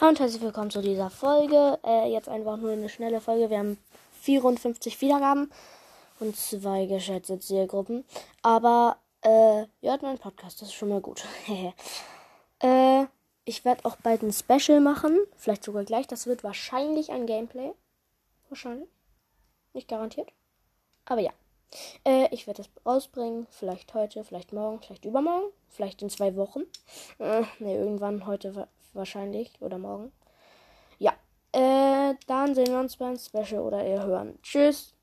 Hallo und herzlich willkommen zu dieser Folge. Äh, jetzt einfach nur eine schnelle Folge. Wir haben 54 Wiedergaben und zwei geschätzte Zielgruppen. Aber äh, ihr hört meinen Podcast, das ist schon mal gut. äh, ich werde auch bald ein Special machen. Vielleicht sogar gleich. Das wird wahrscheinlich ein Gameplay. Wahrscheinlich. Nicht garantiert. Aber ja. Äh, ich werde das rausbringen. Vielleicht heute, vielleicht morgen, vielleicht übermorgen. Vielleicht in zwei Wochen. Äh, ne, irgendwann heute wahrscheinlich oder morgen. Ja, äh, dann sehen wir uns beim Special oder ihr hören. Tschüss.